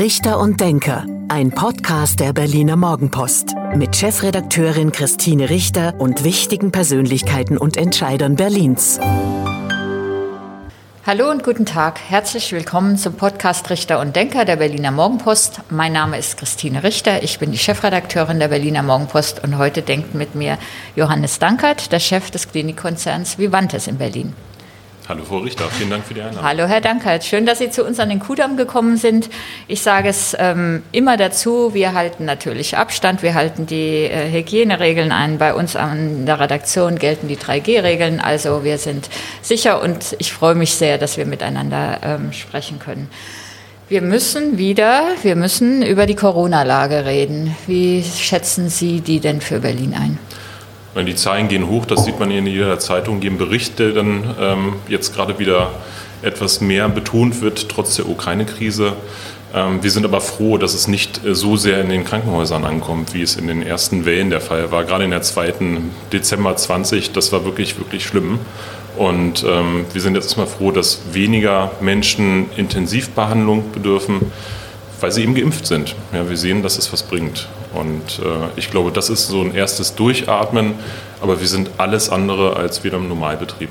Richter und Denker, ein Podcast der Berliner Morgenpost mit Chefredakteurin Christine Richter und wichtigen Persönlichkeiten und Entscheidern Berlins. Hallo und guten Tag. Herzlich willkommen zum Podcast Richter und Denker der Berliner Morgenpost. Mein Name ist Christine Richter. Ich bin die Chefredakteurin der Berliner Morgenpost und heute denkt mit mir Johannes Dankert, der Chef des Klinikkonzerns Vivantes in Berlin. Hallo Frau Richter, vielen Dank für die Einladung. Hallo Herr Dankert, schön, dass Sie zu uns an den Kudamm gekommen sind. Ich sage es ähm, immer dazu, wir halten natürlich Abstand, wir halten die äh, Hygieneregeln ein. Bei uns an der Redaktion gelten die 3G-Regeln, also wir sind sicher und ich freue mich sehr, dass wir miteinander ähm, sprechen können. Wir müssen wieder, wir müssen über die Corona-Lage reden. Wie schätzen Sie die denn für Berlin ein? Die Zahlen gehen hoch, das sieht man in jeder Zeitung, geben Berichte, dann ähm, jetzt gerade wieder etwas mehr betont wird, trotz der Ukraine-Krise. Ähm, wir sind aber froh, dass es nicht äh, so sehr in den Krankenhäusern ankommt, wie es in den ersten Wellen der Fall war. Gerade in der zweiten Dezember 20, das war wirklich, wirklich schlimm. Und ähm, wir sind jetzt erstmal froh, dass weniger Menschen Intensivbehandlung bedürfen weil sie eben geimpft sind. Ja, wir sehen, dass es was bringt. Und äh, ich glaube, das ist so ein erstes Durchatmen, aber wir sind alles andere als wieder im Normalbetrieb.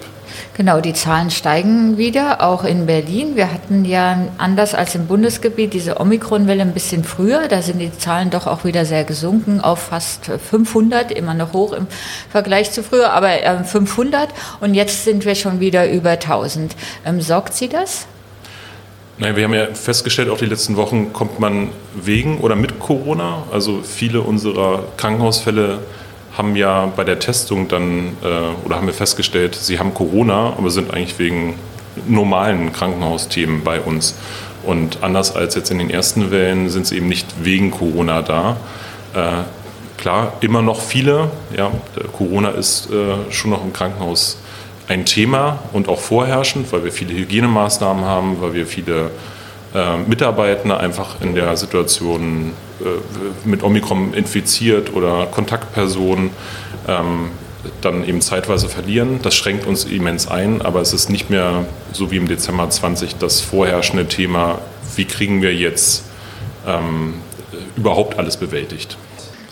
Genau, die Zahlen steigen wieder, auch in Berlin. Wir hatten ja anders als im Bundesgebiet diese Omikronwelle ein bisschen früher. Da sind die Zahlen doch auch wieder sehr gesunken auf fast 500, immer noch hoch im Vergleich zu früher, aber 500. Ähm, Und jetzt sind wir schon wieder über 1000. Ähm, sorgt Sie das? Nein, wir haben ja festgestellt, auch die letzten Wochen kommt man wegen oder mit Corona. Also viele unserer Krankenhausfälle haben ja bei der Testung dann, äh, oder haben wir festgestellt, sie haben Corona, aber sind eigentlich wegen normalen Krankenhausthemen bei uns. Und anders als jetzt in den ersten Wellen sind sie eben nicht wegen Corona da. Äh, klar, immer noch viele. Ja, Corona ist äh, schon noch im Krankenhaus ein Thema und auch vorherrschend, weil wir viele Hygienemaßnahmen haben, weil wir viele äh, Mitarbeiter einfach in der Situation äh, mit Omikron infiziert oder Kontaktpersonen ähm, dann eben zeitweise verlieren. Das schränkt uns immens ein, aber es ist nicht mehr so wie im Dezember 20 das vorherrschende Thema, wie kriegen wir jetzt ähm, überhaupt alles bewältigt.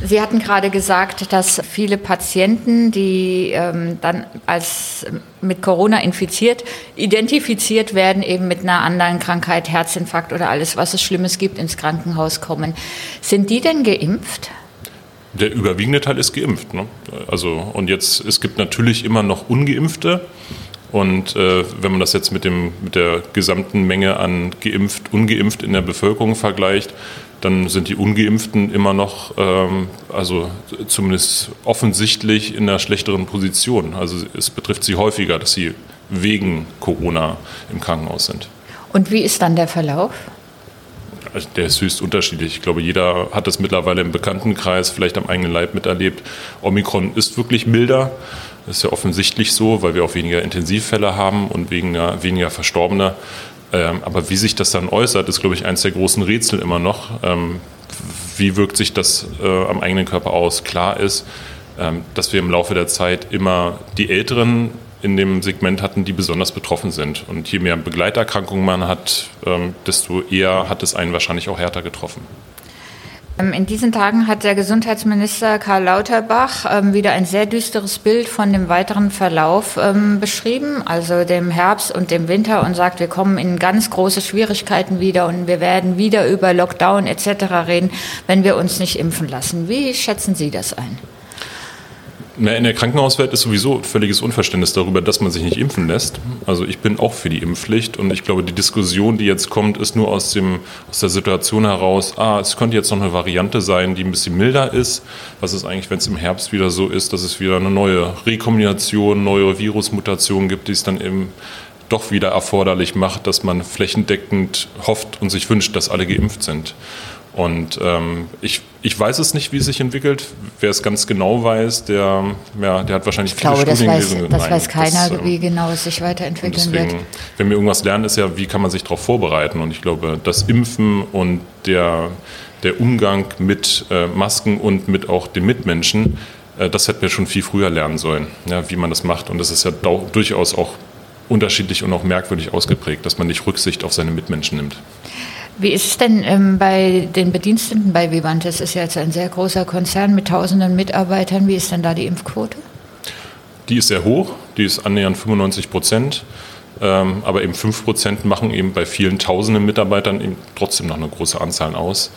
Sie hatten gerade gesagt, dass viele Patienten, die ähm, dann als mit Corona infiziert, identifiziert werden, eben mit einer anderen Krankheit, Herzinfarkt oder alles, was es Schlimmes gibt, ins Krankenhaus kommen. Sind die denn geimpft? Der überwiegende Teil ist geimpft. Ne? Also, und jetzt, es gibt natürlich immer noch Ungeimpfte. Und äh, wenn man das jetzt mit, dem, mit der gesamten Menge an geimpft, ungeimpft in der Bevölkerung vergleicht, dann sind die Ungeimpften immer noch, ähm, also zumindest offensichtlich in einer schlechteren Position. Also es betrifft sie häufiger, dass sie wegen Corona im Krankenhaus sind. Und wie ist dann der Verlauf? Also der ist höchst unterschiedlich. Ich glaube, jeder hat das mittlerweile im Bekanntenkreis, vielleicht am eigenen Leib miterlebt. Omikron ist wirklich milder. Das ist ja offensichtlich so, weil wir auch weniger Intensivfälle haben und weniger, weniger Verstorbene. Ähm, aber wie sich das dann äußert, ist, glaube ich, eines der großen Rätsel immer noch. Ähm, wie wirkt sich das äh, am eigenen Körper aus? Klar ist, ähm, dass wir im Laufe der Zeit immer die Älteren in dem Segment hatten, die besonders betroffen sind. Und je mehr Begleiterkrankungen man hat, ähm, desto eher hat es einen wahrscheinlich auch härter getroffen. Ähm, in diesen Tagen hat der Gesundheitsminister Karl Lauterbach ähm, wieder ein sehr düsteres Bild von dem weiteren Verlauf ähm, beschrieben, also dem Herbst und dem Winter und sagt, wir kommen in ganz große Schwierigkeiten wieder und wir werden wieder über Lockdown etc. reden, wenn wir uns nicht impfen lassen. Wie schätzen Sie das ein? Na, in der Krankenhauswelt ist sowieso völliges Unverständnis darüber, dass man sich nicht impfen lässt. Also ich bin auch für die Impfpflicht und ich glaube, die Diskussion, die jetzt kommt, ist nur aus, dem, aus der Situation heraus, ah, es könnte jetzt noch eine Variante sein, die ein bisschen milder ist. Was ist eigentlich, wenn es im Herbst wieder so ist, dass es wieder eine neue Rekombination, neue Virusmutation gibt, die es dann eben doch wieder erforderlich macht, dass man flächendeckend hofft und sich wünscht, dass alle geimpft sind. Und ähm, ich, ich weiß es nicht, wie es sich entwickelt. Wer es ganz genau weiß, der, ja, der hat wahrscheinlich ich viele glaube, Studien das weiß, Das Nein, weiß keiner, das, wie ähm, genau es sich weiterentwickeln deswegen, wird. Wenn wir irgendwas lernen, ist ja, wie kann man sich darauf vorbereiten. Und ich glaube, das Impfen und der, der Umgang mit äh, Masken und mit auch den Mitmenschen, äh, das hätten wir schon viel früher lernen sollen, ja, wie man das macht. Und das ist ja durchaus auch unterschiedlich und auch merkwürdig ausgeprägt, dass man nicht Rücksicht auf seine Mitmenschen nimmt. Wie ist es denn ähm, bei den Bediensteten bei Vivantes? Das ist ja jetzt ein sehr großer Konzern mit tausenden Mitarbeitern. Wie ist denn da die Impfquote? Die ist sehr hoch, die ist annähernd 95 Prozent. Ähm, aber eben 5 Prozent machen eben bei vielen tausenden Mitarbeitern eben trotzdem noch eine große Anzahl aus.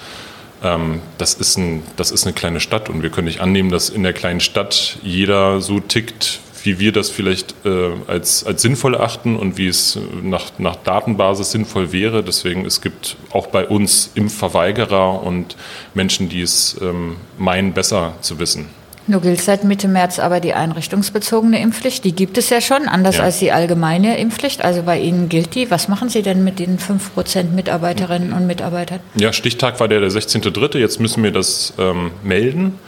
Ähm, das, ist ein, das ist eine kleine Stadt und wir können nicht annehmen, dass in der kleinen Stadt jeder so tickt, wie wir das vielleicht äh, als, als sinnvoll achten und wie es nach, nach Datenbasis sinnvoll wäre. Deswegen es gibt auch bei uns Impfverweigerer und Menschen, die es ähm, meinen, besser zu wissen. Nur gilt seit Mitte März aber die einrichtungsbezogene Impfpflicht. Die gibt es ja schon, anders ja. als die allgemeine Impfpflicht. Also bei Ihnen gilt die. Was machen Sie denn mit den 5% Mitarbeiterinnen und Mitarbeitern? Ja, Stichtag war der, der 16.3. Jetzt müssen wir das ähm, melden.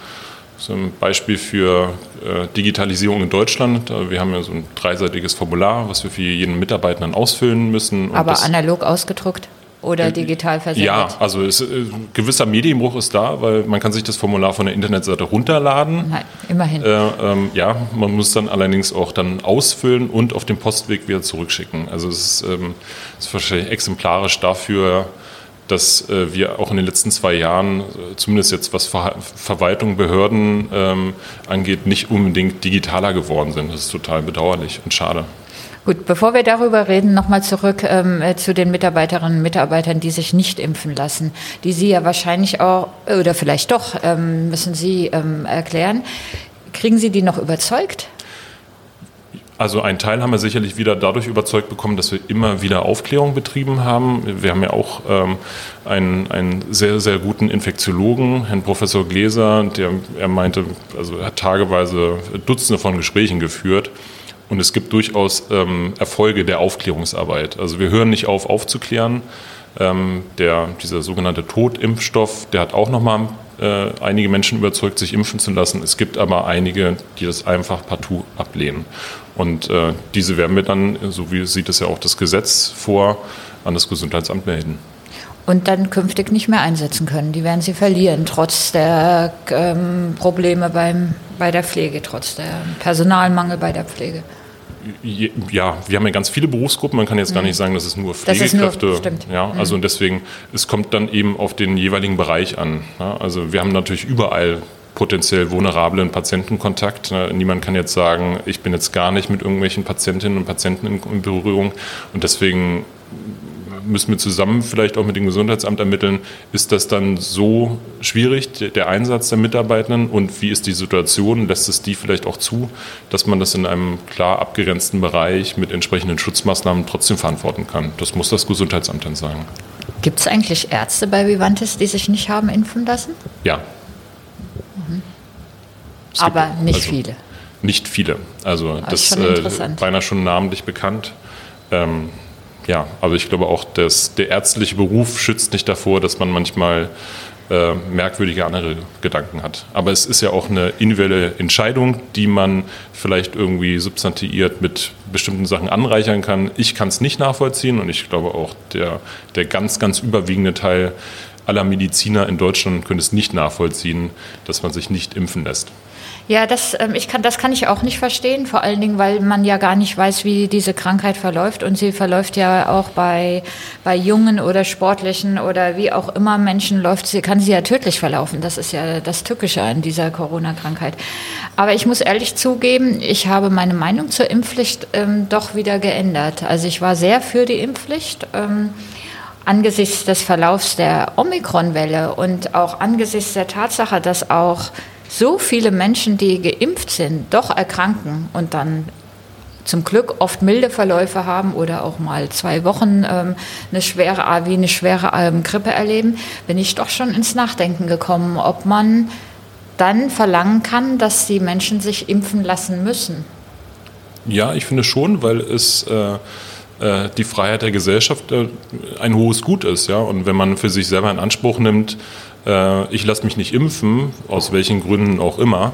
So ein Beispiel für äh, Digitalisierung in Deutschland. Wir haben ja so ein dreiseitiges Formular, was wir für jeden Mitarbeitenden ausfüllen müssen. Aber analog ausgedruckt? Oder äh, digital versendet? Ja, also es, äh, gewisser Medienbruch ist da, weil man kann sich das Formular von der Internetseite runterladen. Nein, immerhin. Äh, ähm, ja, man muss dann allerdings auch dann ausfüllen und auf dem Postweg wieder zurückschicken. Also es ist, ähm, ist wahrscheinlich exemplarisch dafür, dass äh, wir auch in den letzten zwei Jahren, äh, zumindest jetzt was Ver Verwaltung, Behörden ähm, angeht, nicht unbedingt digitaler geworden sind. Das ist total bedauerlich und schade. Gut, bevor wir darüber reden, nochmal zurück ähm, äh, zu den Mitarbeiterinnen und Mitarbeitern, die sich nicht impfen lassen, die Sie ja wahrscheinlich auch, oder vielleicht doch, ähm, müssen Sie ähm, erklären. Kriegen Sie die noch überzeugt? Also ein Teil haben wir sicherlich wieder dadurch überzeugt bekommen, dass wir immer wieder Aufklärung betrieben haben. Wir haben ja auch ähm, einen, einen sehr, sehr guten Infektiologen, Herrn Professor Gläser, der er meinte, also er hat tageweise Dutzende von Gesprächen geführt. Und es gibt durchaus ähm, Erfolge der Aufklärungsarbeit. Also wir hören nicht auf, aufzuklären. Ähm, der, dieser sogenannte Totimpfstoff, der hat auch nochmal äh, einige Menschen überzeugt, sich impfen zu lassen. Es gibt aber einige, die das einfach partout ablehnen. Und äh, diese werden wir dann, so wie sieht es ja auch das Gesetz vor, an das Gesundheitsamt melden. Und dann künftig nicht mehr einsetzen können. Die werden sie verlieren, trotz der ähm, Probleme beim, bei der Pflege, trotz der Personalmangel bei der Pflege. Ja, wir haben ja ganz viele Berufsgruppen. Man kann jetzt gar nicht sagen, dass es nur Pflegekräfte. Das ist nur, ja, mhm. also und deswegen, es kommt dann eben auf den jeweiligen Bereich an. Ja, also wir haben natürlich überall potenziell vulnerablen Patientenkontakt. Niemand kann jetzt sagen, ich bin jetzt gar nicht mit irgendwelchen Patientinnen und Patienten in Berührung und deswegen müssen wir zusammen vielleicht auch mit dem Gesundheitsamt ermitteln, ist das dann so schwierig, der Einsatz der Mitarbeitenden und wie ist die Situation, lässt es die vielleicht auch zu, dass man das in einem klar abgegrenzten Bereich mit entsprechenden Schutzmaßnahmen trotzdem verantworten kann. Das muss das Gesundheitsamt dann sagen. Gibt es eigentlich Ärzte bei Vivantes, die sich nicht haben impfen lassen? Ja, aber nicht also viele. Nicht viele. Also Aber das ist äh, beinahe schon namentlich bekannt. Ähm, ja, also ich glaube auch, dass der ärztliche Beruf schützt nicht davor, dass man manchmal äh, merkwürdige andere Gedanken hat. Aber es ist ja auch eine individuelle Entscheidung, die man vielleicht irgendwie substantiiert mit bestimmten Sachen anreichern kann. Ich kann es nicht nachvollziehen und ich glaube auch der, der ganz, ganz überwiegende Teil aller Mediziner in Deutschland könnte es nicht nachvollziehen, dass man sich nicht impfen lässt. Ja, das, ähm, ich kann, das kann ich auch nicht verstehen, vor allen Dingen, weil man ja gar nicht weiß, wie diese Krankheit verläuft. Und sie verläuft ja auch bei, bei jungen oder sportlichen oder wie auch immer Menschen läuft, sie kann sie ja tödlich verlaufen. Das ist ja das Tückische an dieser Corona-Krankheit. Aber ich muss ehrlich zugeben, ich habe meine Meinung zur Impfpflicht ähm, doch wieder geändert. Also ich war sehr für die Impfpflicht. Ähm, angesichts des Verlaufs der Omikron-Welle und auch angesichts der Tatsache, dass auch so viele Menschen, die geimpft sind, doch erkranken und dann zum Glück oft milde Verläufe haben oder auch mal zwei Wochen ähm, eine schwere, wie eine schwere ähm, Grippe erleben, bin ich doch schon ins Nachdenken gekommen, ob man dann verlangen kann, dass die Menschen sich impfen lassen müssen. Ja, ich finde schon, weil es äh, äh die Freiheit der Gesellschaft äh, ein hohes Gut ist. Ja? Und wenn man für sich selber in Anspruch nimmt, äh, ich lasse mich nicht impfen, aus welchen Gründen auch immer,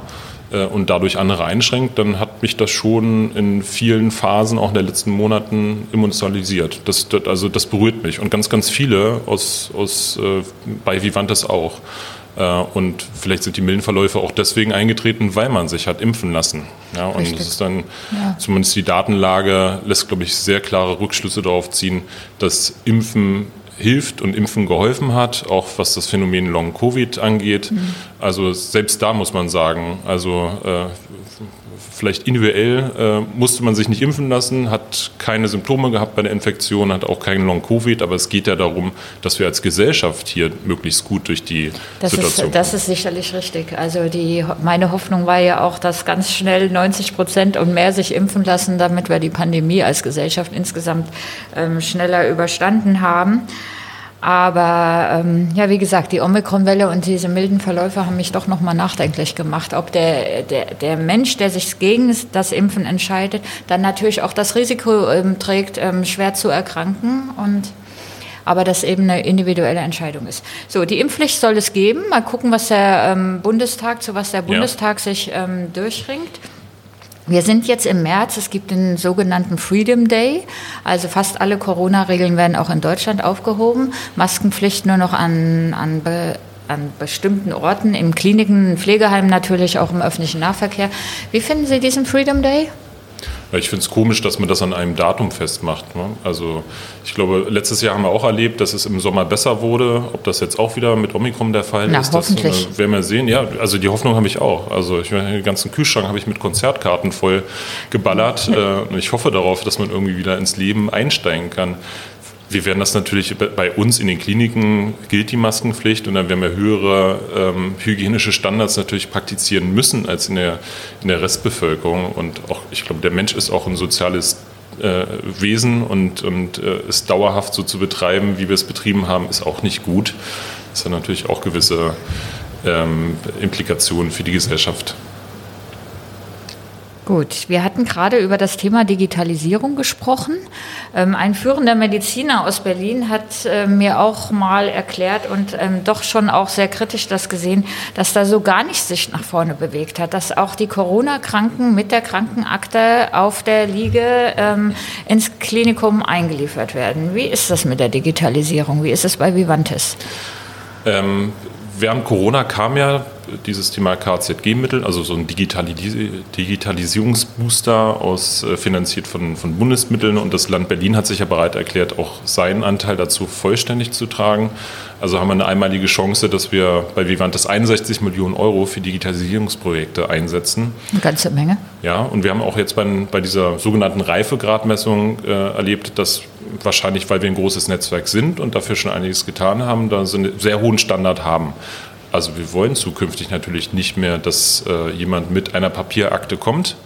äh, und dadurch andere einschränkt, dann hat mich das schon in vielen Phasen, auch in den letzten Monaten, emotionalisiert. Das, das, also das berührt mich und ganz, ganz viele aus, aus, äh, bei Vivantes auch. Und vielleicht sind die milden Verläufe auch deswegen eingetreten, weil man sich hat impfen lassen. Ja, und das ist dann, ja. zumindest die Datenlage lässt, glaube ich, sehr klare Rückschlüsse darauf ziehen, dass Impfen hilft und Impfen geholfen hat, auch was das Phänomen Long Covid angeht. Mhm. Also selbst da muss man sagen, also äh, vielleicht individuell äh, musste man sich nicht impfen lassen, hat keine Symptome gehabt bei der Infektion, hat auch keinen Long-Covid, aber es geht ja darum, dass wir als Gesellschaft hier möglichst gut durch die das Situation ist, Das ist sicherlich richtig. Also die, meine Hoffnung war ja auch, dass ganz schnell 90 Prozent und mehr sich impfen lassen, damit wir die Pandemie als Gesellschaft insgesamt ähm, schneller überstanden haben. Aber ähm, ja, wie gesagt, die Omikron-Welle und diese milden Verläufe haben mich doch nochmal nachdenklich gemacht, ob der, der, der Mensch, der sich gegen das Impfen entscheidet, dann natürlich auch das Risiko ähm, trägt, ähm, schwer zu erkranken und aber das eben eine individuelle Entscheidung ist. So, die Impfpflicht soll es geben. Mal gucken, was der ähm, Bundestag, zu was der Bundestag ja. sich ähm, durchringt. Wir sind jetzt im März, es gibt den sogenannten Freedom Day, also fast alle Corona-Regeln werden auch in Deutschland aufgehoben, Maskenpflicht nur noch an, an, an bestimmten Orten, in Kliniken, Pflegeheimen natürlich, auch im öffentlichen Nahverkehr. Wie finden Sie diesen Freedom Day? Ich finde es komisch, dass man das an einem Datum festmacht. Ne? Also ich glaube, letztes Jahr haben wir auch erlebt, dass es im Sommer besser wurde. Ob das jetzt auch wieder mit Omikron der Fall Na, ist, das äh, werden wir sehen. Ja, also die Hoffnung habe ich auch. Also ich, den ganzen Kühlschrank habe ich mit Konzertkarten voll geballert. äh, ich hoffe darauf, dass man irgendwie wieder ins Leben einsteigen kann. Wir werden das natürlich bei uns in den Kliniken gilt die Maskenpflicht und dann werden wir höhere ähm, hygienische Standards natürlich praktizieren müssen als in der, in der Restbevölkerung. Und auch, ich glaube, der Mensch ist auch ein soziales äh, Wesen und, und äh, es dauerhaft so zu betreiben, wie wir es betrieben haben, ist auch nicht gut. Das hat natürlich auch gewisse ähm, Implikationen für die Gesellschaft. Gut, wir hatten gerade über das Thema Digitalisierung gesprochen. Ähm, ein führender Mediziner aus Berlin hat äh, mir auch mal erklärt und ähm, doch schon auch sehr kritisch das gesehen, dass da so gar nicht sich nach vorne bewegt hat, dass auch die Corona-Kranken mit der Krankenakte auf der Liege ähm, ins Klinikum eingeliefert werden. Wie ist das mit der Digitalisierung? Wie ist es bei Vivantes? Ähm, während Corona kam ja dieses Thema KZG-Mittel, also so ein Digitalis Digitalisierungsbooster aus, äh, finanziert von, von Bundesmitteln und das Land Berlin hat sich ja bereit erklärt, auch seinen Anteil dazu vollständig zu tragen. Also haben wir eine einmalige Chance, dass wir bei Vivantes 61 Millionen Euro für Digitalisierungsprojekte einsetzen. Eine ganze Menge. Ja, und wir haben auch jetzt bei, bei dieser sogenannten Reifegradmessung äh, erlebt, dass wahrscheinlich, weil wir ein großes Netzwerk sind und dafür schon einiges getan haben, da so einen sehr hohen Standard haben. Also wir wollen zukünftig natürlich nicht mehr, dass äh, jemand mit einer Papierakte kommt,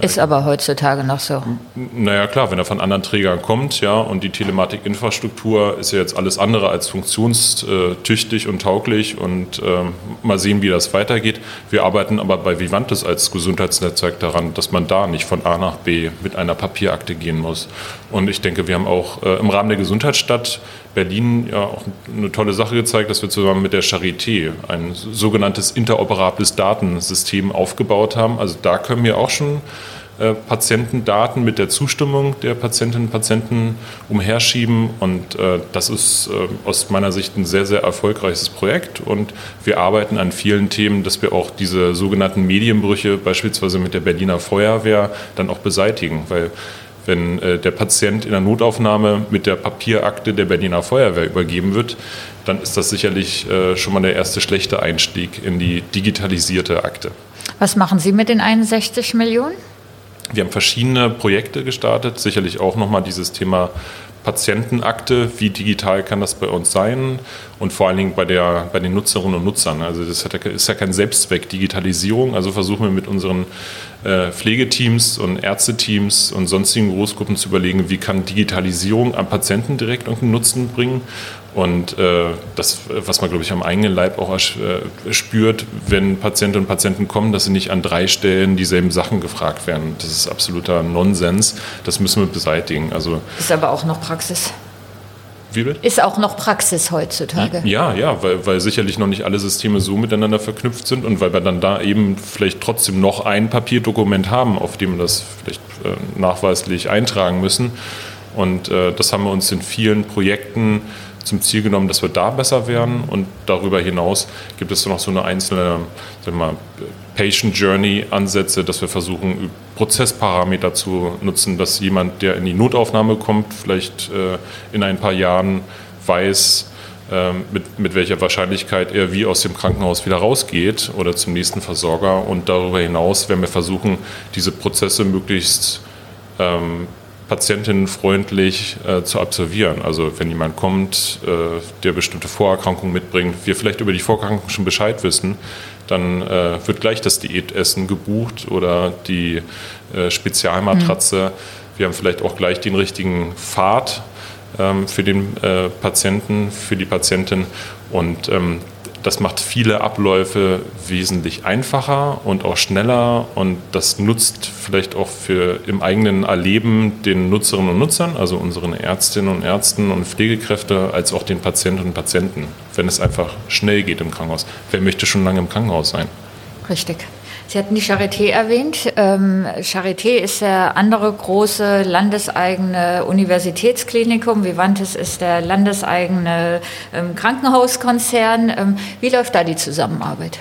ist aber heutzutage noch so. Naja, klar, wenn er von anderen Trägern kommt, ja, und die Telematikinfrastruktur ist ja jetzt alles andere als funktionstüchtig und tauglich und ähm, mal sehen, wie das weitergeht. Wir arbeiten aber bei Vivantes als Gesundheitsnetzwerk daran, dass man da nicht von A nach B mit einer Papierakte gehen muss. Und ich denke, wir haben auch äh, im Rahmen der Gesundheitsstadt Berlin ja auch eine tolle Sache gezeigt, dass wir zusammen mit der Charité ein sogenanntes interoperables Datensystem aufgebaut haben. Also da können wir auch schon äh, Patientendaten mit der Zustimmung der Patientinnen und Patienten umherschieben. Und äh, das ist äh, aus meiner Sicht ein sehr, sehr erfolgreiches Projekt. Und wir arbeiten an vielen Themen, dass wir auch diese sogenannten Medienbrüche, beispielsweise mit der Berliner Feuerwehr, dann auch beseitigen. Weil wenn äh, der Patient in der Notaufnahme mit der Papierakte der Berliner Feuerwehr übergeben wird, dann ist das sicherlich äh, schon mal der erste schlechte Einstieg in die digitalisierte Akte. Was machen Sie mit den 61 Millionen? Wir haben verschiedene Projekte gestartet, sicherlich auch nochmal dieses Thema Patientenakte, wie digital kann das bei uns sein und vor allen Dingen bei, der, bei den Nutzerinnen und Nutzern. Also das ist ja kein Selbstzweck, Digitalisierung. Also versuchen wir mit unseren äh, Pflegeteams und Ärzteteams und sonstigen Großgruppen zu überlegen, wie kann Digitalisierung am Patienten direkt irgendeinen Nutzen bringen. Und äh, das, was man, glaube ich, am eigenen Leib auch äh, spürt, wenn Patientinnen und Patienten kommen, dass sie nicht an drei Stellen dieselben Sachen gefragt werden. Das ist absoluter Nonsens. Das müssen wir beseitigen. Also, ist aber auch noch Praxis. Wie bitte? Ist auch noch Praxis heutzutage. Ja, ja, weil, weil sicherlich noch nicht alle Systeme so miteinander verknüpft sind und weil wir dann da eben vielleicht trotzdem noch ein Papierdokument haben, auf dem wir das vielleicht äh, nachweislich eintragen müssen. Und äh, das haben wir uns in vielen Projekten zum Ziel genommen, dass wir da besser werden. Und darüber hinaus gibt es noch so eine einzelne mal, Patient Journey Ansätze, dass wir versuchen, Prozessparameter zu nutzen, dass jemand, der in die Notaufnahme kommt, vielleicht äh, in ein paar Jahren weiß, ähm, mit, mit welcher Wahrscheinlichkeit er wie aus dem Krankenhaus wieder rausgeht oder zum nächsten Versorger. Und darüber hinaus werden wir versuchen, diese Prozesse möglichst ähm, patientinnenfreundlich äh, zu absolvieren. Also wenn jemand kommt, äh, der bestimmte Vorerkrankungen mitbringt, wir vielleicht über die Vorerkrankung schon Bescheid wissen, dann äh, wird gleich das Diätessen gebucht oder die äh, Spezialmatratze. Mhm. Wir haben vielleicht auch gleich den richtigen Pfad ähm, für den äh, Patienten, für die Patientin. Und ähm, das macht viele Abläufe wesentlich einfacher und auch schneller und das nutzt vielleicht auch für im eigenen Erleben den Nutzerinnen und Nutzern, also unseren Ärztinnen und Ärzten und Pflegekräfte, als auch den Patientinnen und Patienten, wenn es einfach schnell geht im Krankenhaus. Wer möchte schon lange im Krankenhaus sein? Richtig. Sie hatten die Charité erwähnt. Ähm, Charité ist der andere große landeseigene Universitätsklinikum. Vivantes ist der landeseigene ähm, Krankenhauskonzern. Ähm, wie läuft da die Zusammenarbeit?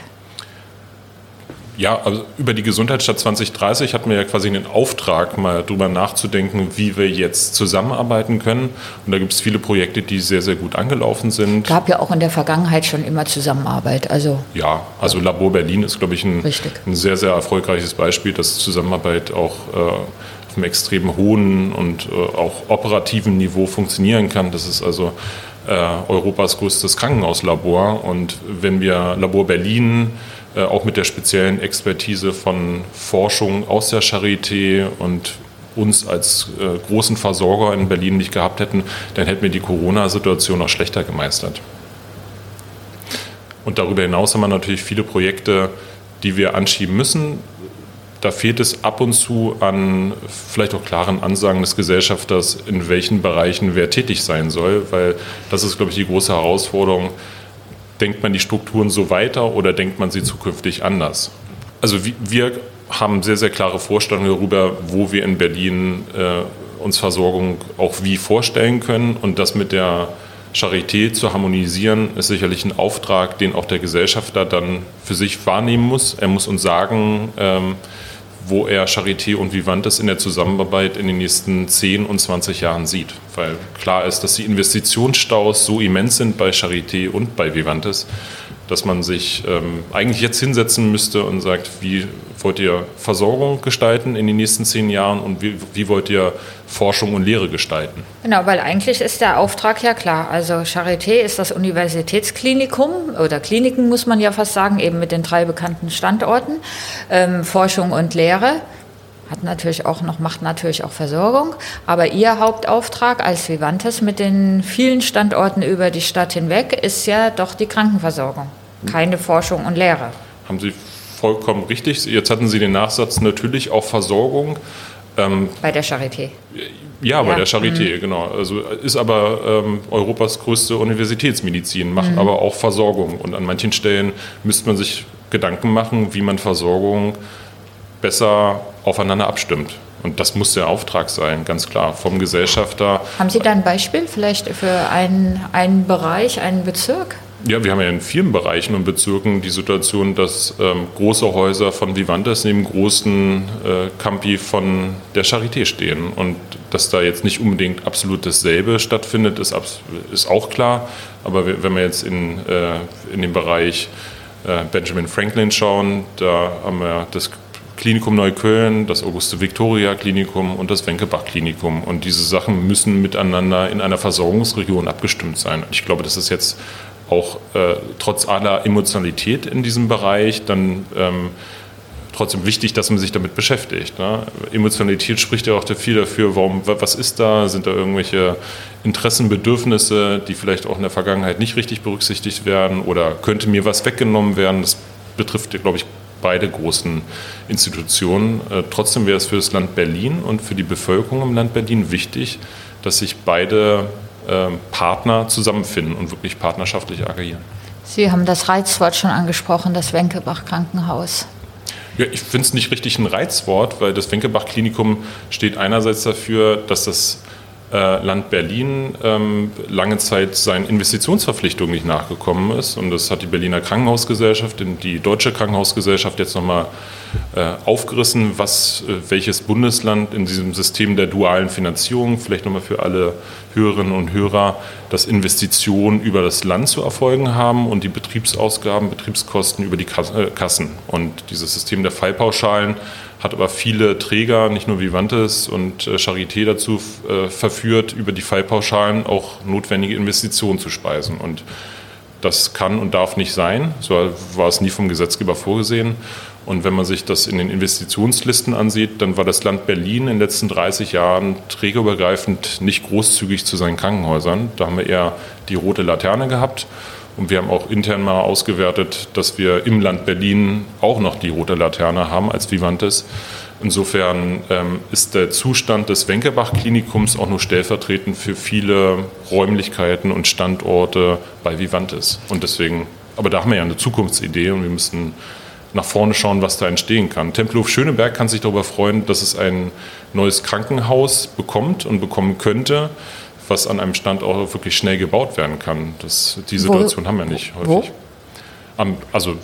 Ja, also über die Gesundheitsstadt 2030 hatten wir ja quasi den Auftrag, mal drüber nachzudenken, wie wir jetzt zusammenarbeiten können. Und da gibt es viele Projekte, die sehr, sehr gut angelaufen sind. Gab ja auch in der Vergangenheit schon immer Zusammenarbeit. Also ja, also Labor Berlin ist, glaube ich, ein, ein sehr, sehr erfolgreiches Beispiel, dass Zusammenarbeit auch äh, auf einem extrem hohen und äh, auch operativen Niveau funktionieren kann. Das ist also äh, Europas größtes Krankenhauslabor. Und wenn wir Labor Berlin äh, auch mit der speziellen Expertise von Forschung aus der Charité und uns als äh, großen Versorger in Berlin nicht gehabt hätten, dann hätten wir die Corona-Situation noch schlechter gemeistert. Und darüber hinaus haben wir natürlich viele Projekte, die wir anschieben müssen. Da fehlt es ab und zu an vielleicht auch klaren Ansagen des Gesellschafters, in welchen Bereichen wer tätig sein soll, weil das ist, glaube ich, die große Herausforderung denkt man die Strukturen so weiter oder denkt man sie zukünftig anders? Also wir haben sehr, sehr klare Vorstellungen darüber, wo wir in Berlin äh, uns Versorgung auch wie vorstellen können. Und das mit der Charité zu harmonisieren, ist sicherlich ein Auftrag, den auch der Gesellschafter dann für sich wahrnehmen muss. Er muss uns sagen, ähm, wo er Charité und Vivantes in der Zusammenarbeit in den nächsten 10 und 20 Jahren sieht. Weil klar ist, dass die Investitionsstaus so immens sind bei Charité und bei Vivantes, dass man sich ähm, eigentlich jetzt hinsetzen müsste und sagt, wie wollt ihr Versorgung gestalten in den nächsten zehn Jahren und wie, wie wollt ihr Forschung und Lehre gestalten? Genau, weil eigentlich ist der Auftrag ja klar. Also Charité ist das Universitätsklinikum oder Kliniken muss man ja fast sagen, eben mit den drei bekannten Standorten. Ähm, Forschung und Lehre hat natürlich auch noch, macht natürlich auch Versorgung. Aber Ihr Hauptauftrag als Vivantes mit den vielen Standorten über die Stadt hinweg ist ja doch die Krankenversorgung, keine Forschung und Lehre. Haben Sie vollkommen richtig. Jetzt hatten Sie den Nachsatz natürlich auch Versorgung. Ähm, bei der Charité. Ja, bei ja. der Charité, mhm. genau. Also ist aber ähm, Europas größte Universitätsmedizin, macht mhm. aber auch Versorgung. Und an manchen Stellen müsste man sich Gedanken machen, wie man Versorgung besser aufeinander abstimmt. Und das muss der Auftrag sein, ganz klar, vom Gesellschafter. Haben Sie da ein Beispiel vielleicht für einen, einen Bereich, einen Bezirk? Ja, wir haben ja in vielen Bereichen und Bezirken die Situation, dass ähm, große Häuser von Vivantes neben großen äh, Campi von der Charité stehen. Und dass da jetzt nicht unbedingt absolut dasselbe stattfindet, ist, ist auch klar. Aber wenn wir jetzt in, äh, in den Bereich äh, Benjamin Franklin schauen, da haben wir das Klinikum Neukölln, das Auguste Victoria Klinikum und das Wenkebach Klinikum. Und diese Sachen müssen miteinander in einer Versorgungsregion abgestimmt sein. Ich glaube, das ist jetzt auch äh, trotz aller Emotionalität in diesem Bereich dann ähm, trotzdem wichtig, dass man sich damit beschäftigt. Ne? Emotionalität spricht ja auch viel dafür, warum, was ist da, sind da irgendwelche Interessen, Bedürfnisse, die vielleicht auch in der Vergangenheit nicht richtig berücksichtigt werden oder könnte mir was weggenommen werden. Das betrifft, glaube ich, beide großen Institutionen. Äh, trotzdem wäre es für das Land Berlin und für die Bevölkerung im Land Berlin wichtig, dass sich beide Partner zusammenfinden und wirklich partnerschaftlich agieren. Sie haben das Reizwort schon angesprochen, das Wenkebach Krankenhaus. Ja, ich finde es nicht richtig ein Reizwort, weil das Wenkebach Klinikum steht einerseits dafür, dass das äh, Land Berlin ähm, lange Zeit seinen Investitionsverpflichtungen nicht nachgekommen ist. Und das hat die Berliner Krankenhausgesellschaft, die Deutsche Krankenhausgesellschaft jetzt nochmal äh, aufgerissen, was, äh, welches Bundesland in diesem System der dualen Finanzierung, vielleicht nochmal für alle Hörerinnen und Hörer, dass Investitionen über das Land zu erfolgen haben und die Betriebsausgaben, Betriebskosten über die äh, Kassen. Und dieses System der Fallpauschalen hat aber viele Träger, nicht nur Vivantes und äh, Charité dazu äh, verführt, über die Fallpauschalen auch notwendige Investitionen zu speisen. Und das kann und darf nicht sein. So war es nie vom Gesetzgeber vorgesehen. Und wenn man sich das in den Investitionslisten ansieht, dann war das Land Berlin in den letzten 30 Jahren trägerübergreifend nicht großzügig zu seinen Krankenhäusern. Da haben wir eher die rote Laterne gehabt. Und wir haben auch intern mal ausgewertet, dass wir im Land Berlin auch noch die rote Laterne haben als Vivantes. Insofern ähm, ist der Zustand des Wenkebach-Klinikums auch nur stellvertretend für viele Räumlichkeiten und Standorte bei Vivantes. Und deswegen, aber da haben wir ja eine Zukunftsidee und wir müssen nach vorne schauen, was da entstehen kann. Tempelhof Schöneberg kann sich darüber freuen, dass es ein neues Krankenhaus bekommt und bekommen könnte, was an einem Standort wirklich schnell gebaut werden kann. Das, die Situation wo, haben wir nicht häufig. Wo? Am, also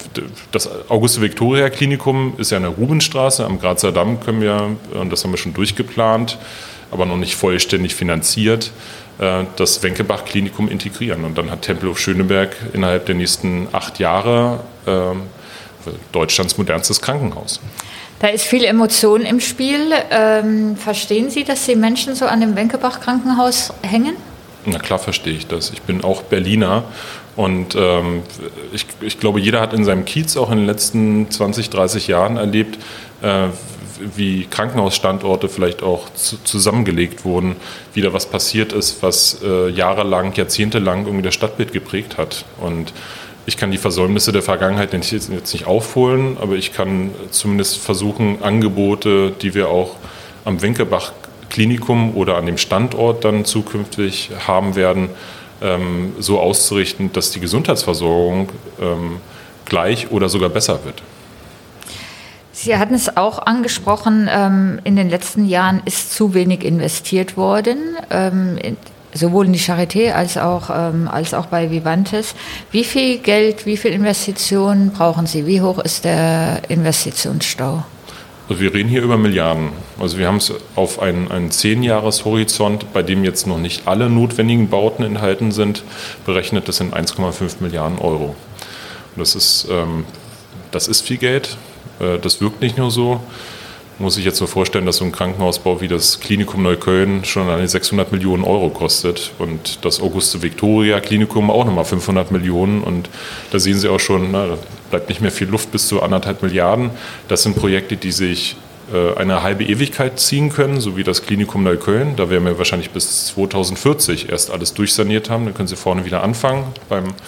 das Auguste-Victoria-Klinikum ist ja in der Rubenstraße. Am Grazer Damm können wir, und das haben wir schon durchgeplant, aber noch nicht vollständig finanziert, äh, das Wenkebach-Klinikum integrieren. Und dann hat Tempelhof Schöneberg innerhalb der nächsten acht Jahre ähm, Deutschlands modernstes Krankenhaus. Da ist viel Emotion im Spiel. Ähm, verstehen Sie, dass die Menschen so an dem Wenkebach-Krankenhaus hängen? Na klar verstehe ich das. Ich bin auch Berliner und ähm, ich, ich, glaube, jeder hat in seinem Kiez auch in den letzten 20, 30 Jahren erlebt, äh, wie Krankenhausstandorte vielleicht auch zu, zusammengelegt wurden, wieder was passiert ist, was äh, jahrelang, jahrzehntelang irgendwie das Stadtbild geprägt hat. Und ich kann die Versäumnisse der Vergangenheit jetzt nicht aufholen, aber ich kann zumindest versuchen, Angebote, die wir auch am Winkelbach Klinikum oder an dem Standort dann zukünftig haben werden, ähm, so auszurichten, dass die Gesundheitsversorgung ähm, gleich oder sogar besser wird. Sie hatten es auch angesprochen, ähm, in den letzten Jahren ist zu wenig investiert worden sowohl in die Charité als auch, ähm, als auch bei Vivantes. Wie viel Geld, wie viel Investitionen brauchen Sie? Wie hoch ist der Investitionsstau? Also wir reden hier über Milliarden. Also wir haben es auf einen, einen Zehn-Jahres-Horizont, bei dem jetzt noch nicht alle notwendigen Bauten enthalten sind, berechnet. Das sind 1,5 Milliarden Euro. Das ist, ähm, das ist viel Geld. Äh, das wirkt nicht nur so muss ich jetzt so vorstellen, dass so ein Krankenhausbau wie das Klinikum Neukölln schon alleine 600 Millionen Euro kostet und das Auguste Victoria Klinikum auch nochmal 500 Millionen und da sehen Sie auch schon, na, da bleibt nicht mehr viel Luft bis zu anderthalb Milliarden. Das sind Projekte, die sich eine halbe Ewigkeit ziehen können, so wie das Klinikum Neukölln. Da werden wir wahrscheinlich bis 2040 erst alles durchsaniert haben. Dann können Sie vorne wieder anfangen.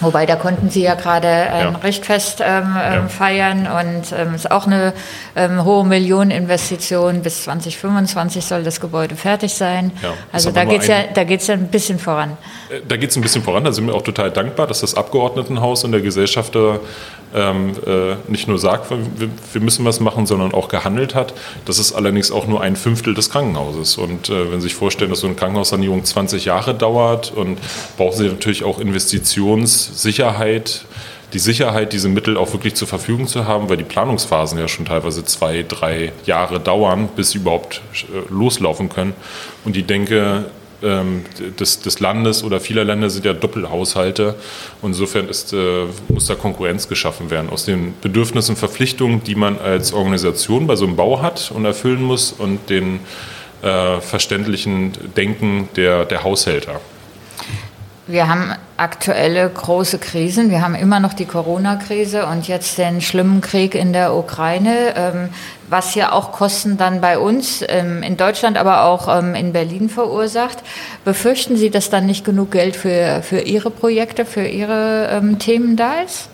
Wobei, da konnten Sie ja gerade ein ja. Richtfest ähm, ja. Ähm, feiern und es ähm, ist auch eine ähm, hohe Millioneninvestition. Bis 2025 soll das Gebäude fertig sein. Ja, also da geht es ja, ja ein bisschen voran. Äh, da geht es ein bisschen voran. Da sind wir auch total dankbar, dass das Abgeordnetenhaus und der Gesellschafter ähm, äh, nicht nur sagt, wir, wir, müssen was machen, sondern auch gehandelt hat. Das ist allerdings auch nur ein Fünftel des Krankenhauses. Und äh, wenn Sie sich vorstellen, dass so eine Krankenhaussanierung 20 Jahre dauert und brauchen Sie natürlich auch Investitionssicherheit, die Sicherheit, diese Mittel auch wirklich zur Verfügung zu haben, weil die Planungsphasen ja schon teilweise zwei, drei Jahre dauern, bis sie überhaupt äh, loslaufen können. Und ich denke, des, des, Landes oder vieler Länder sind ja Doppelhaushalte. Und insofern ist, äh, muss da Konkurrenz geschaffen werden aus den Bedürfnissen und Verpflichtungen, die man als Organisation bei so einem Bau hat und erfüllen muss und den äh, verständlichen Denken der, der Haushälter. Wir haben aktuelle große Krisen. Wir haben immer noch die Corona-Krise und jetzt den schlimmen Krieg in der Ukraine, ähm, was ja auch Kosten dann bei uns ähm, in Deutschland, aber auch ähm, in Berlin verursacht. Befürchten Sie, dass dann nicht genug Geld für, für Ihre Projekte, für Ihre Themen da ist?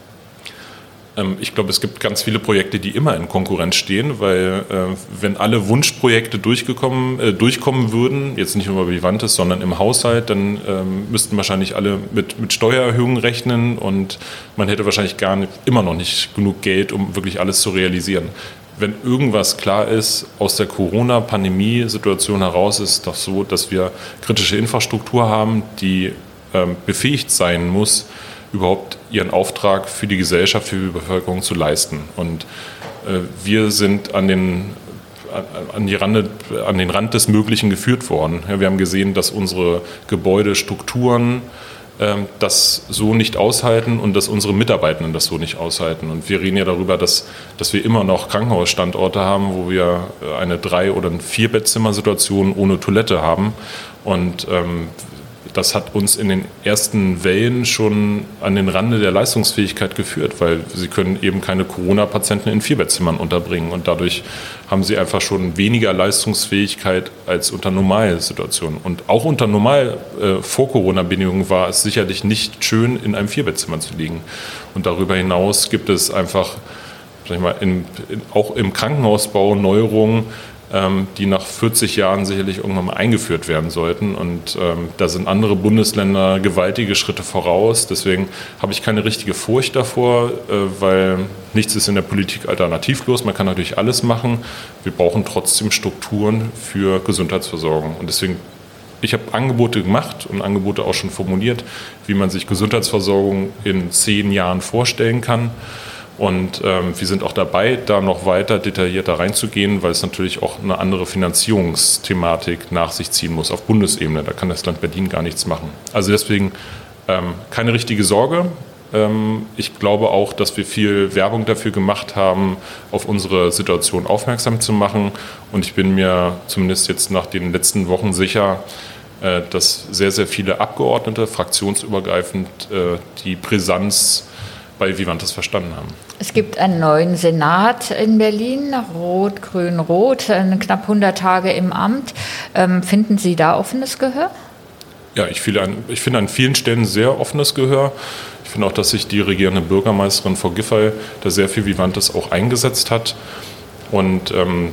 Ähm, ich glaube, es gibt ganz viele Projekte, die immer in Konkurrenz stehen, weil äh, wenn alle Wunschprojekte durchgekommen, äh, durchkommen würden, jetzt nicht nur bei Vivantes, sondern im Haushalt, dann ähm, müssten wahrscheinlich alle mit, mit Steuererhöhungen rechnen und man hätte wahrscheinlich gar nicht, immer noch nicht genug Geld, um wirklich alles zu realisieren. Wenn irgendwas klar ist, aus der Corona-Pandemie-Situation heraus ist doch so, dass wir kritische Infrastruktur haben, die ähm, befähigt sein muss, überhaupt ihren Auftrag für die Gesellschaft, für die Bevölkerung zu leisten. Und äh, wir sind an den an, die Rande, an den Rand des Möglichen geführt worden. Ja, wir haben gesehen, dass unsere Gebäudestrukturen ähm, das so nicht aushalten und dass unsere Mitarbeitenden das so nicht aushalten. Und wir reden ja darüber, dass, dass wir immer noch Krankenhausstandorte haben, wo wir äh, eine Drei- oder Vier-Bettzimmer-Situation ohne Toilette haben. Und ähm, das hat uns in den ersten Wellen schon an den Rande der Leistungsfähigkeit geführt, weil sie können eben keine Corona-Patienten in Vierbettzimmern unterbringen und dadurch haben sie einfach schon weniger Leistungsfähigkeit als unter normalen Situationen. Und auch unter normal äh, vor Corona-Bedingungen war es sicherlich nicht schön, in einem Vierbettzimmer zu liegen. Und darüber hinaus gibt es einfach sag ich mal, in, in, auch im Krankenhausbau Neuerungen, die nach 40 Jahren sicherlich irgendwann mal eingeführt werden sollten. Und ähm, da sind andere Bundesländer gewaltige Schritte voraus. Deswegen habe ich keine richtige Furcht davor, äh, weil nichts ist in der Politik alternativlos. Man kann natürlich alles machen. Wir brauchen trotzdem Strukturen für Gesundheitsversorgung. Und deswegen ich habe Angebote gemacht und Angebote auch schon formuliert, wie man sich Gesundheitsversorgung in zehn Jahren vorstellen kann. Und ähm, wir sind auch dabei, da noch weiter detaillierter reinzugehen, weil es natürlich auch eine andere Finanzierungsthematik nach sich ziehen muss auf Bundesebene. Da kann das Land Berlin gar nichts machen. Also deswegen ähm, keine richtige Sorge. Ähm, ich glaube auch, dass wir viel Werbung dafür gemacht haben, auf unsere Situation aufmerksam zu machen. Und ich bin mir zumindest jetzt nach den letzten Wochen sicher, äh, dass sehr, sehr viele Abgeordnete fraktionsübergreifend äh, die Brisanz bei Vivantes verstanden haben. Es gibt einen neuen Senat in Berlin, Rot, Grün, Rot, knapp 100 Tage im Amt. Ähm, finden Sie da offenes Gehör? Ja, ich finde, an, ich finde an vielen Stellen sehr offenes Gehör. Ich finde auch, dass sich die regierende Bürgermeisterin Frau Giffey da sehr viel Vivantes auch eingesetzt hat. Und ähm,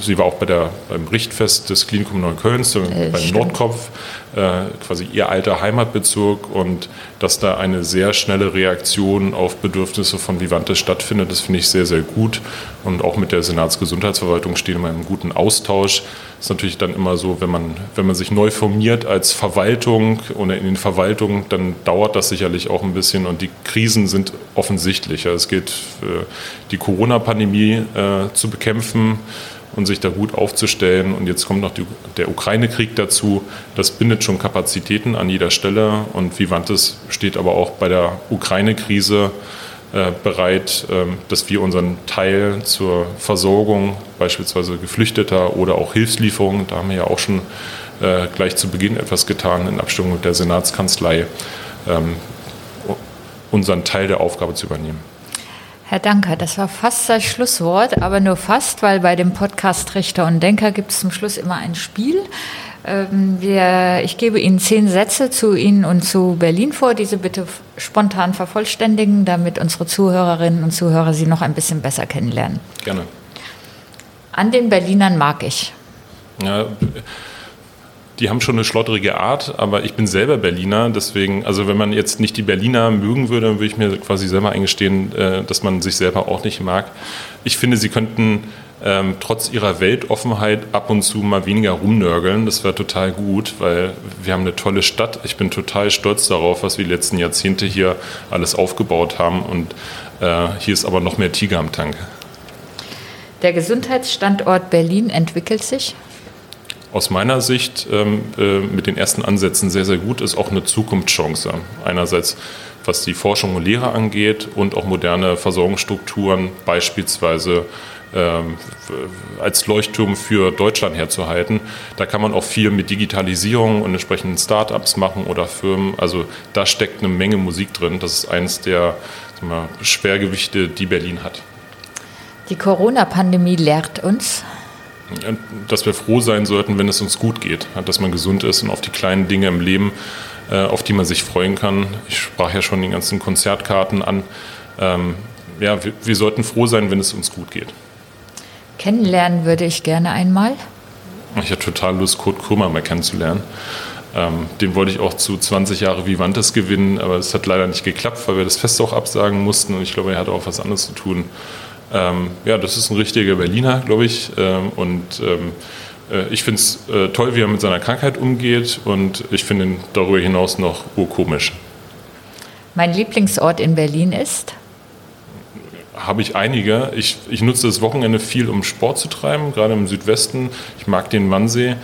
sie war auch bei der, beim Richtfest des Klinikum Neuköllns, äh, beim Nordkopf äh, quasi ihr alter Heimatbezirk und dass da eine sehr schnelle Reaktion auf Bedürfnisse von Vivantes stattfindet, das finde ich sehr, sehr gut. Und auch mit der Senatsgesundheitsverwaltung stehen wir im guten Austausch. Das ist natürlich dann immer so, wenn man, wenn man sich neu formiert als Verwaltung oder in den Verwaltungen, dann dauert das sicherlich auch ein bisschen und die Krisen sind offensichtlich. Es gilt, äh, die Corona-Pandemie äh, zu bekämpfen und sich da gut aufzustellen. Und jetzt kommt noch die, der Ukraine-Krieg dazu. Das bindet schon Kapazitäten an jeder Stelle. Und Vivantes steht aber auch bei der Ukraine-Krise äh, bereit, äh, dass wir unseren Teil zur Versorgung beispielsweise Geflüchteter oder auch Hilfslieferungen, da haben wir ja auch schon äh, gleich zu Beginn etwas getan in Abstimmung mit der Senatskanzlei, ähm, unseren Teil der Aufgabe zu übernehmen. Herr Danker, das war fast das Schlusswort, aber nur fast, weil bei dem Podcast Richter und Denker gibt es zum Schluss immer ein Spiel. Ähm, wir, ich gebe Ihnen zehn Sätze zu Ihnen und zu Berlin vor, diese bitte spontan vervollständigen, damit unsere Zuhörerinnen und Zuhörer Sie noch ein bisschen besser kennenlernen. Gerne. An den Berlinern mag ich. Ja, die haben schon eine schlotterige Art, aber ich bin selber Berliner, deswegen, also wenn man jetzt nicht die Berliner mögen würde, dann würde ich mir quasi selber eingestehen, äh, dass man sich selber auch nicht mag. Ich finde, sie könnten ähm, trotz ihrer Weltoffenheit ab und zu mal weniger rumnörgeln. Das wäre total gut, weil wir haben eine tolle Stadt. Ich bin total stolz darauf, was wir die letzten Jahrzehnte hier alles aufgebaut haben. Und äh, hier ist aber noch mehr Tiger am Tank. Der Gesundheitsstandort Berlin entwickelt sich? Aus meiner Sicht ähm, äh, mit den ersten Ansätzen sehr, sehr gut ist, auch eine Zukunftschance. Einerseits was die Forschung und Lehre angeht und auch moderne Versorgungsstrukturen, beispielsweise ähm, als Leuchtturm für Deutschland herzuhalten. Da kann man auch viel mit Digitalisierung und entsprechenden Start-ups machen oder Firmen. Also da steckt eine Menge Musik drin. Das ist eines der wir, Schwergewichte, die Berlin hat. Die Corona-Pandemie lehrt uns, dass wir froh sein sollten, wenn es uns gut geht, dass man gesund ist und auf die kleinen Dinge im Leben, äh, auf die man sich freuen kann. Ich sprach ja schon die ganzen Konzertkarten an. Ähm, ja, wir, wir sollten froh sein, wenn es uns gut geht. Kennenlernen würde ich gerne einmal. Ich hatte total Lust, Kurt Krümmer mal kennenzulernen. Ähm, den wollte ich auch zu 20 Jahre Vivantes gewinnen, aber es hat leider nicht geklappt, weil wir das Fest auch absagen mussten und ich glaube, er hatte auch was anderes zu tun. Ähm, ja, das ist ein richtiger Berliner, glaube ich. Ähm, und ähm, äh, ich finde es äh, toll, wie er mit seiner Krankheit umgeht und ich finde ihn darüber hinaus noch urkomisch. Mein Lieblingsort in Berlin ist? habe ich einige. Ich, ich nutze das Wochenende viel, um Sport zu treiben, gerade im Südwesten. Ich mag den Wannsee.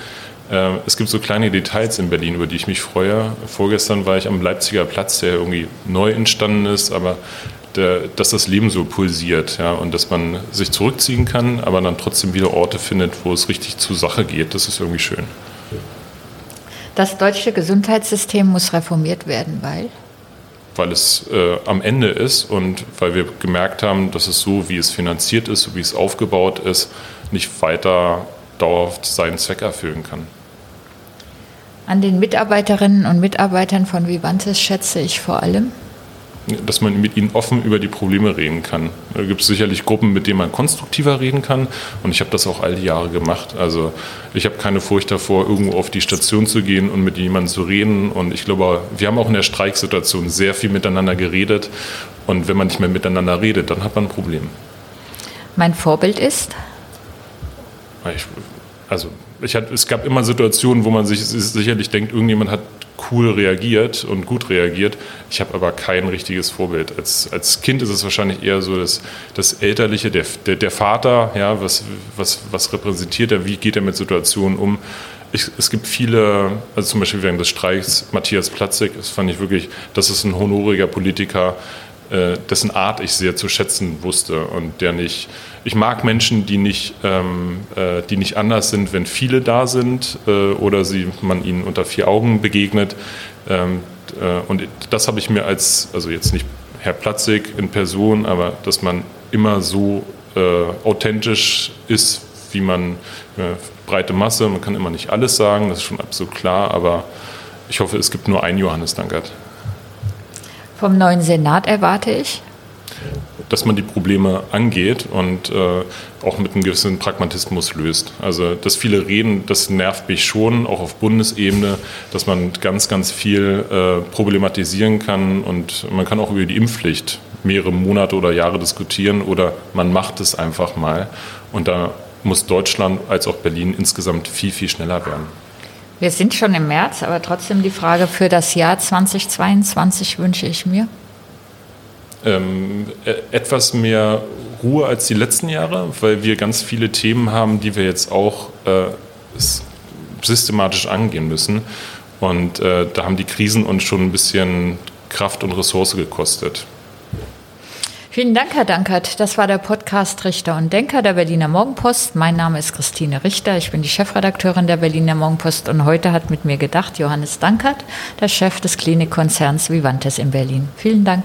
Äh, es gibt so kleine Details in Berlin, über die ich mich freue. Vorgestern war ich am Leipziger Platz, der irgendwie neu entstanden ist, aber der, dass das Leben so pulsiert ja, und dass man sich zurückziehen kann, aber dann trotzdem wieder Orte findet, wo es richtig zur Sache geht. Das ist irgendwie schön. Das deutsche Gesundheitssystem muss reformiert werden, weil? Weil es äh, am Ende ist und weil wir gemerkt haben, dass es so, wie es finanziert ist, so wie es aufgebaut ist, nicht weiter dauerhaft seinen Zweck erfüllen kann. An den Mitarbeiterinnen und Mitarbeitern von Vivantes schätze ich vor allem, dass man mit ihnen offen über die Probleme reden kann. Da gibt es sicherlich Gruppen, mit denen man konstruktiver reden kann. Und ich habe das auch all die Jahre gemacht. Also ich habe keine Furcht davor, irgendwo auf die Station zu gehen und mit jemandem zu reden. Und ich glaube, wir haben auch in der Streiksituation sehr viel miteinander geredet. Und wenn man nicht mehr miteinander redet, dann hat man ein Problem. Mein Vorbild ist? Ich, also ich hat, es gab immer Situationen, wo man sich sicherlich denkt, irgendjemand hat cool reagiert und gut reagiert. Ich habe aber kein richtiges Vorbild. Als, als Kind ist es wahrscheinlich eher so das, das Elterliche, der, der, der Vater, ja, was, was, was repräsentiert er, wie geht er mit Situationen um. Ich, es gibt viele, also zum Beispiel während des Streiks Matthias Platzig, das fand ich wirklich, das ist ein honoriger Politiker, äh, dessen Art ich sehr zu schätzen wusste und der nicht, ich mag Menschen, die nicht, ähm, äh, die nicht anders sind, wenn viele da sind äh, oder sie, man ihnen unter vier Augen begegnet. Ähm, äh, und das habe ich mir als, also jetzt nicht Herr Platzig in Person, aber dass man immer so äh, authentisch ist, wie man äh, breite Masse, man kann immer nicht alles sagen, das ist schon absolut klar, aber ich hoffe, es gibt nur einen Johannes Dankert. Vom neuen Senat erwarte ich? Dass man die Probleme angeht und äh, auch mit einem gewissen Pragmatismus löst. Also, dass viele reden, das nervt mich schon, auch auf Bundesebene, dass man ganz, ganz viel äh, problematisieren kann und man kann auch über die Impfpflicht mehrere Monate oder Jahre diskutieren oder man macht es einfach mal. Und da muss Deutschland als auch Berlin insgesamt viel, viel schneller werden. Wir sind schon im März, aber trotzdem die Frage für das Jahr 2022 wünsche ich mir. Ähm, e-, etwas mehr Ruhe als die letzten Jahre, weil wir ganz viele Themen haben, die wir jetzt auch äh, systematisch angehen müssen. Und äh, da haben die Krisen uns schon ein bisschen Kraft und Ressource gekostet. Vielen Dank, Herr Dankert. Das war der Podcast Richter und Denker der Berliner Morgenpost. Mein Name ist Christine Richter. Ich bin die Chefredakteurin der Berliner Morgenpost und heute hat mit mir gedacht Johannes Dankert, der Chef des Klinikkonzerns Vivantes in Berlin. Vielen Dank.